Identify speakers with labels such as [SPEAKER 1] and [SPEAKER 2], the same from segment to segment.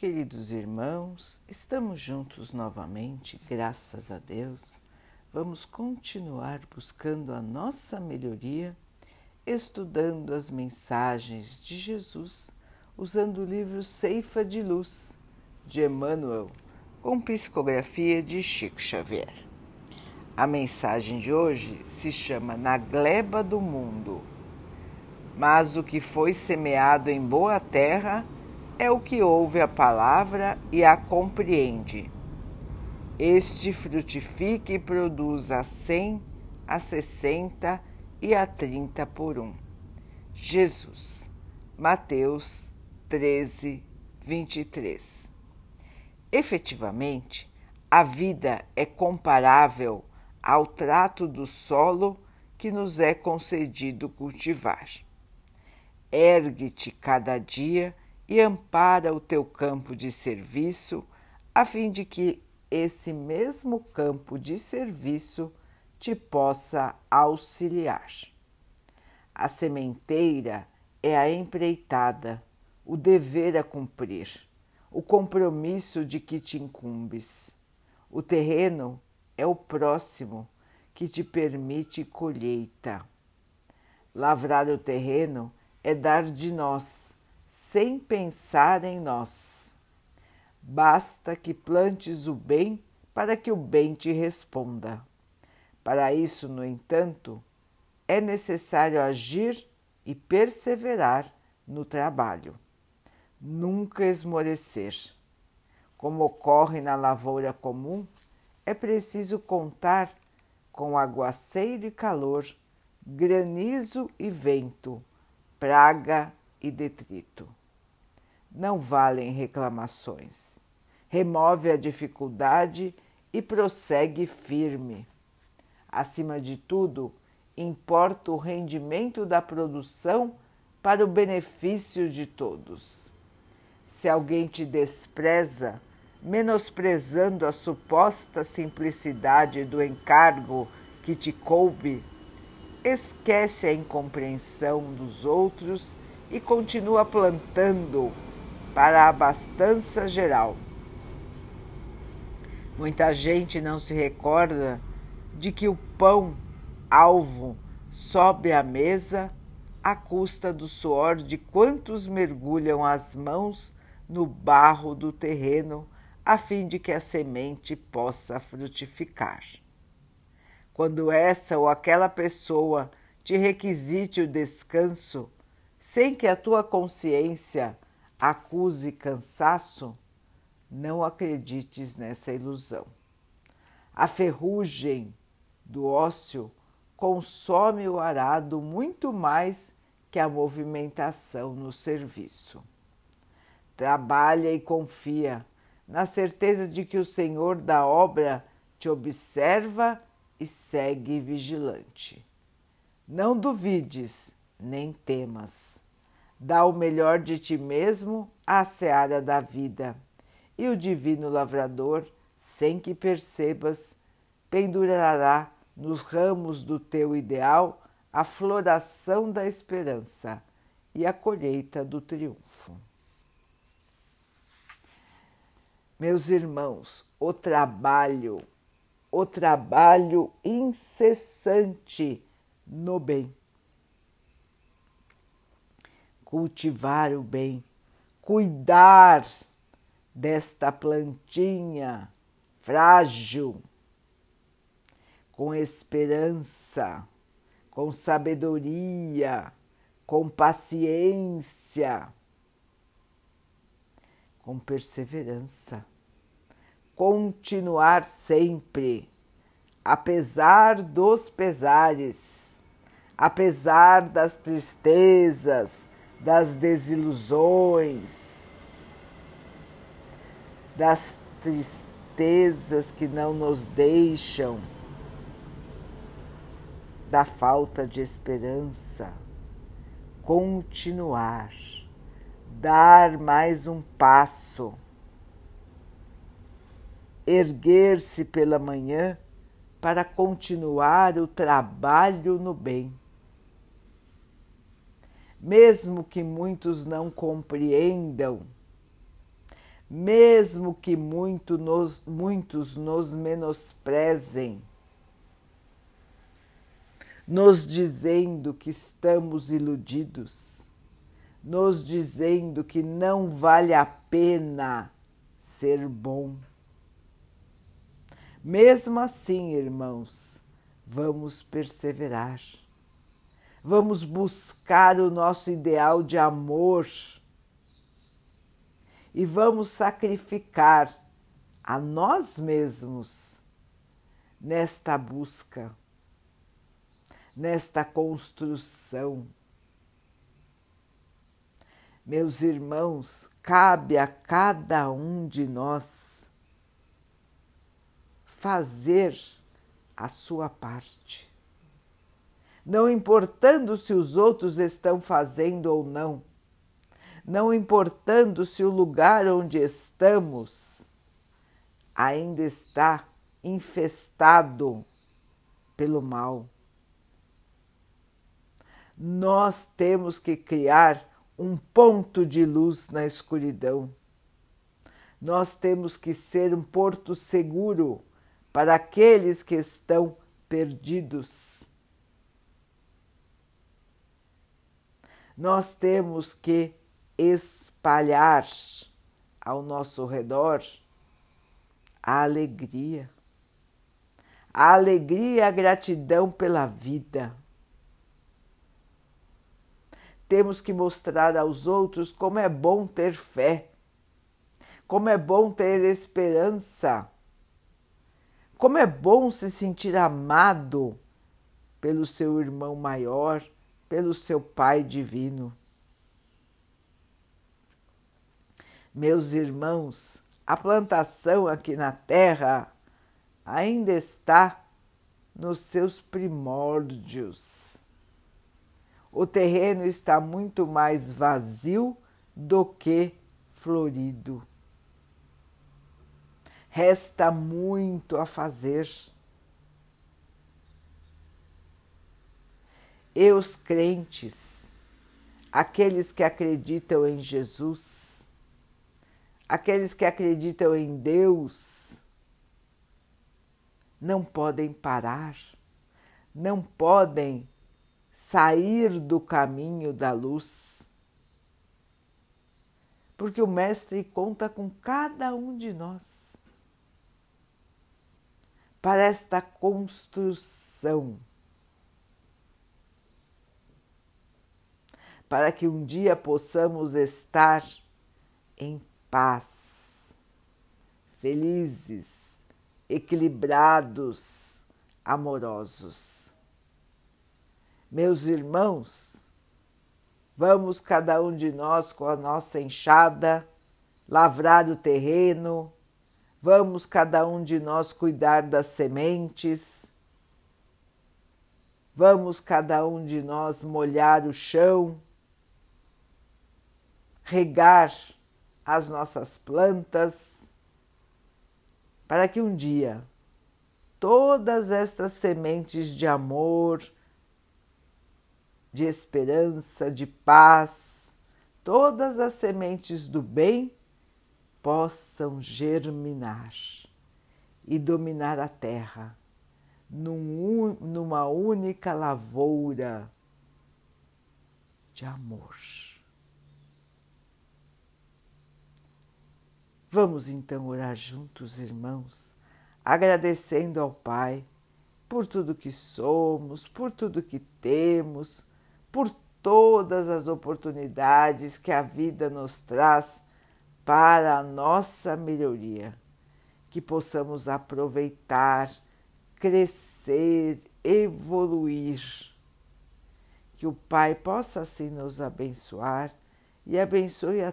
[SPEAKER 1] Queridos irmãos, estamos juntos novamente, graças a Deus. Vamos continuar buscando a nossa melhoria, estudando as mensagens de Jesus, usando o livro Ceifa de Luz, de Emmanuel, com psicografia de Chico Xavier. A mensagem de hoje se chama Na Gleba do Mundo. Mas o que foi semeado em boa terra é o que ouve a palavra e a compreende. Este frutifica e produz a cem, a sessenta e a trinta por um. Jesus, Mateus 13, 23. Efetivamente, a vida é comparável ao trato do solo que nos é concedido cultivar. Ergue-te cada dia e ampara o teu campo de serviço, a fim de que esse mesmo campo de serviço te possa auxiliar. A sementeira é a empreitada, o dever a cumprir, o compromisso de que te incumbes. O terreno é o próximo que te permite colheita. Lavrar o terreno é dar de nós sem pensar em nós. Basta que plantes o bem para que o bem te responda. Para isso, no entanto, é necessário agir e perseverar no trabalho. Nunca esmorecer. Como ocorre na lavoura comum, é preciso contar com aguaceiro e calor, granizo e vento, praga e detrito. Não valem reclamações. Remove a dificuldade e prossegue firme. Acima de tudo, importa o rendimento da produção para o benefício de todos. Se alguém te despreza, menosprezando a suposta simplicidade do encargo que te coube, esquece a incompreensão dos outros e continua plantando para a abastança geral. Muita gente não se recorda de que o pão alvo sobe à mesa à custa do suor de quantos mergulham as mãos no barro do terreno a fim de que a semente possa frutificar. Quando essa ou aquela pessoa te requisite o descanso, sem que a tua consciência acuse cansaço, não acredites nessa ilusão. A ferrugem do ócio consome o arado muito mais que a movimentação no serviço. Trabalha e confia, na certeza de que o Senhor da obra te observa e segue vigilante. Não duvides nem temas. Dá o melhor de ti mesmo à seara da vida, e o divino lavrador, sem que percebas, pendurará nos ramos do teu ideal a floração da esperança e a colheita do triunfo. Meus irmãos, o trabalho, o trabalho incessante no bem cultivar o bem, cuidar desta plantinha frágil, com esperança, com sabedoria, com paciência, com perseverança. Continuar sempre, apesar dos pesares, apesar das tristezas, das desilusões, das tristezas que não nos deixam, da falta de esperança. Continuar, dar mais um passo, erguer-se pela manhã para continuar o trabalho no bem mesmo que muitos não compreendam, mesmo que muito nos, muitos nos menosprezem, nos dizendo que estamos iludidos, nos dizendo que não vale a pena ser bom. Mesmo assim, irmãos, vamos perseverar, vamos buscar o nosso ideal de amor e vamos sacrificar a nós mesmos nesta busca, nesta construção. Meus irmãos, cabe a cada um de nós fazer a sua parte. Não importando se os outros estão fazendo ou não, não importando se o lugar onde estamos ainda está infestado pelo mal. Nós temos que criar um ponto de luz na escuridão. Nós temos que ser um porto seguro para aqueles que estão perdidos. Nós temos que espalhar ao nosso redor a alegria. A alegria e a gratidão pela vida. Temos que mostrar aos outros como é bom ter fé, como é bom ter esperança, como é bom se sentir amado pelo seu irmão maior, pelo seu Pai divino. Meus irmãos, a plantação aqui na terra ainda está nos seus primórdios. O terreno está muito mais vazio do que florido. Resta muito a fazer. E os crentes, aqueles que acreditam em Jesus, aqueles que acreditam em Deus não podem parar, não podem sair do caminho da luz. Porque o Mestre conta com cada um de nós para esta construção, para que um dia possamos estar em paz, felizes, equilibrados, amorosos. Meus irmãos, vamos cada um de nós com a nossa enxada lavrar o terreno, vamos cada um de nós cuidar das sementes, vamos cada um de nós molhar o chão, regar as nossas plantas, para que um dia todas estas sementes de amor, de esperança, de paz, todas as sementes do bem possam germinar e dominar a terra num, numa única lavoura de amor. Vamos então orar juntos, irmãos, agradecendo ao Pai por tudo que somos, por tudo que temos, por todas as oportunidades que a vida nos traz para a nossa melhoria. Que possamos aproveitar, crescer, evoluir. Que o Pai possa assim nos abençoar e abençoe a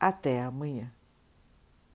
[SPEAKER 1] Até amanhã.